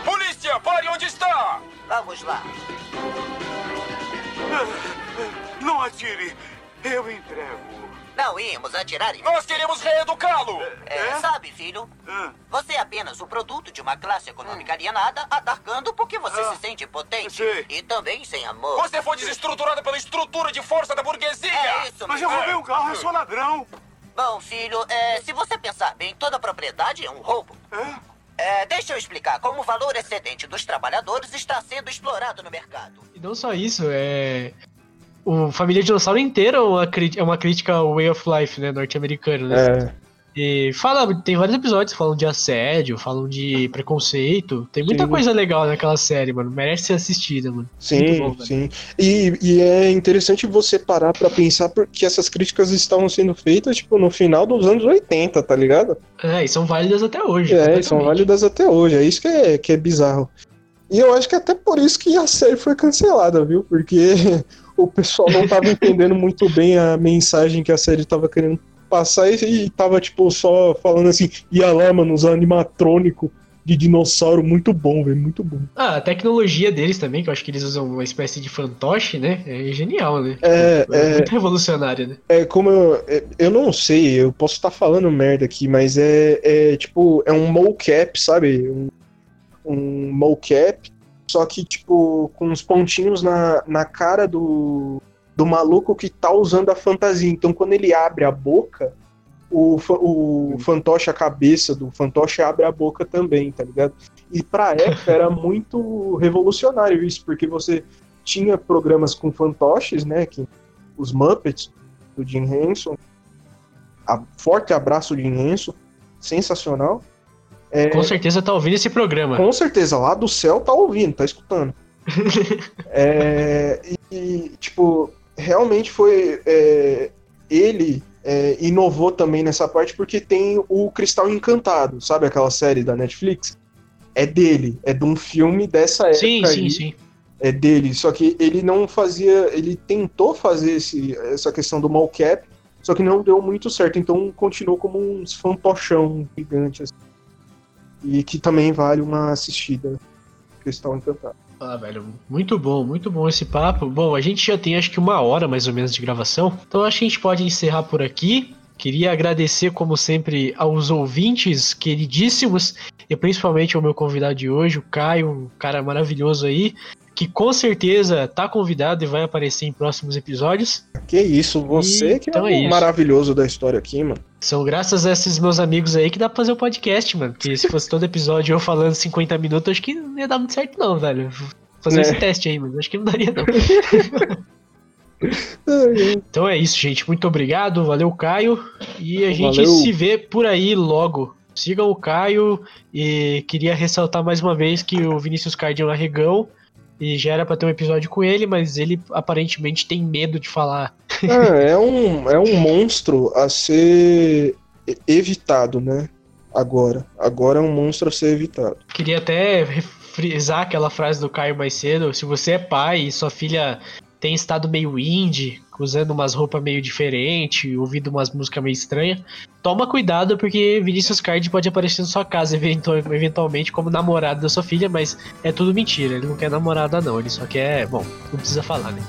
Polícia, pare onde está!
Vamos lá.
Não atire. Eu entrego.
Não íamos atirar em
Nós queremos reeducá-lo!
É, é? Sabe, filho? É. Você é apenas o produto de uma classe econômica alienada, atacando porque você ah. se sente potente. Sim. E também sem amor.
Você foi desestruturado pela estrutura de força da burguesia!
É isso,
Mas eu roubei um carro, eu sou ladrão!
Bom, filho, é, se você pensar bem, toda propriedade é um roubo. É, deixa eu explicar como o valor excedente dos trabalhadores está sendo explorado no mercado.
E não só isso, é o Família Dinossauro inteiro é uma, é uma crítica ao way of life, né, norte-americano, né? É. E fala, tem vários episódios falam de assédio, falam de preconceito. Tem muita sim. coisa legal naquela série, mano. Merece ser assistida, mano.
Sim, bom, sim. E, e, é interessante você parar para pensar porque essas críticas estavam sendo feitas, tipo, no final dos anos 80, tá ligado?
É, e são válidas até hoje.
É, são válidas até hoje. É isso que é, que é bizarro. E eu acho que até por isso que a série foi cancelada, viu? Porque (laughs) o pessoal não tava entendendo muito bem a mensagem que a série tava querendo passar e, e tava, tipo, só falando assim, ia lá, mano, os animatrônicos de dinossauro muito bom, velho, muito bom.
Ah, a tecnologia deles também, que eu acho que eles usam uma espécie de fantoche, né? É genial, né?
É, é,
é muito revolucionário, né?
É como eu, é, eu não sei, eu posso estar tá falando merda aqui, mas é, é tipo, é um mocap, sabe? Um, um mocap só que, tipo, com uns pontinhos na, na cara do, do maluco que tá usando a fantasia. Então, quando ele abre a boca, o, o fantoche, a cabeça do fantoche abre a boca também, tá ligado? E pra época era (laughs) muito revolucionário isso, porque você tinha programas com fantoches, né? Que, os Muppets, do Jim Henson. A, forte abraço, Jim Henson. Sensacional. É,
Com certeza tá ouvindo esse programa.
com certeza, lá do céu tá ouvindo, tá escutando. (laughs) É, e, tipo, realmente foi. é, ele é, inovou também nessa parte porque tem o Cristal Encantado, sabe aquela série da Netflix? É dele, é de um filme dessa época.
Sim, sim,
aí,
sim.
É dele, só que ele não fazia. Ele tentou fazer esse, essa questão do mocap, só que não deu muito certo, então continuou como um fantochão gigante. Assim, e que também vale uma assistida. Cristal Encantado.
Ah, velho, muito bom, muito bom esse papo. Bom, a gente já tem acho que uma hora mais ou menos de gravação, então acho que a gente pode encerrar por aqui. Queria agradecer, como sempre, aos ouvintes queridíssimos e principalmente ao meu convidado de hoje, o Caio, um cara maravilhoso aí, que com certeza tá convidado e vai aparecer em próximos episódios.
Que isso, você que
Então
é
é
o maravilhoso da história aqui, mano.
São graças a esses meus amigos aí que dá pra fazer o podcast, mano. Porque se fosse todo episódio eu falando 50 minutos, acho que não ia dar muito certo, não, velho. Vou fazer
É.
esse teste aí, mano. Acho que não daria, não. (laughs) Então é isso, gente. Muito obrigado. Valeu, Caio. E a gente
Valeu.
se vê por aí logo. Sigam o Caio. E queria ressaltar mais uma vez que o Vinícius Card é um arregão. E já era pra ter um episódio com ele, mas ele aparentemente tem medo de falar.
Ah, é, um, é um monstro a ser evitado, né? Agora. Agora é um monstro a ser evitado.
Queria até frisar aquela frase do Caio mais cedo. Se você é pai e sua filha tem estado meio indie, usando umas roupas meio diferentes, ouvindo umas músicas meio estranhas, toma cuidado porque Vinícius Card pode aparecer na sua casa (laughs) eventu- eventualmente como namorado da sua filha, mas é tudo mentira. Ele não quer namorada não, ele só quer, bom, não precisa falar, né?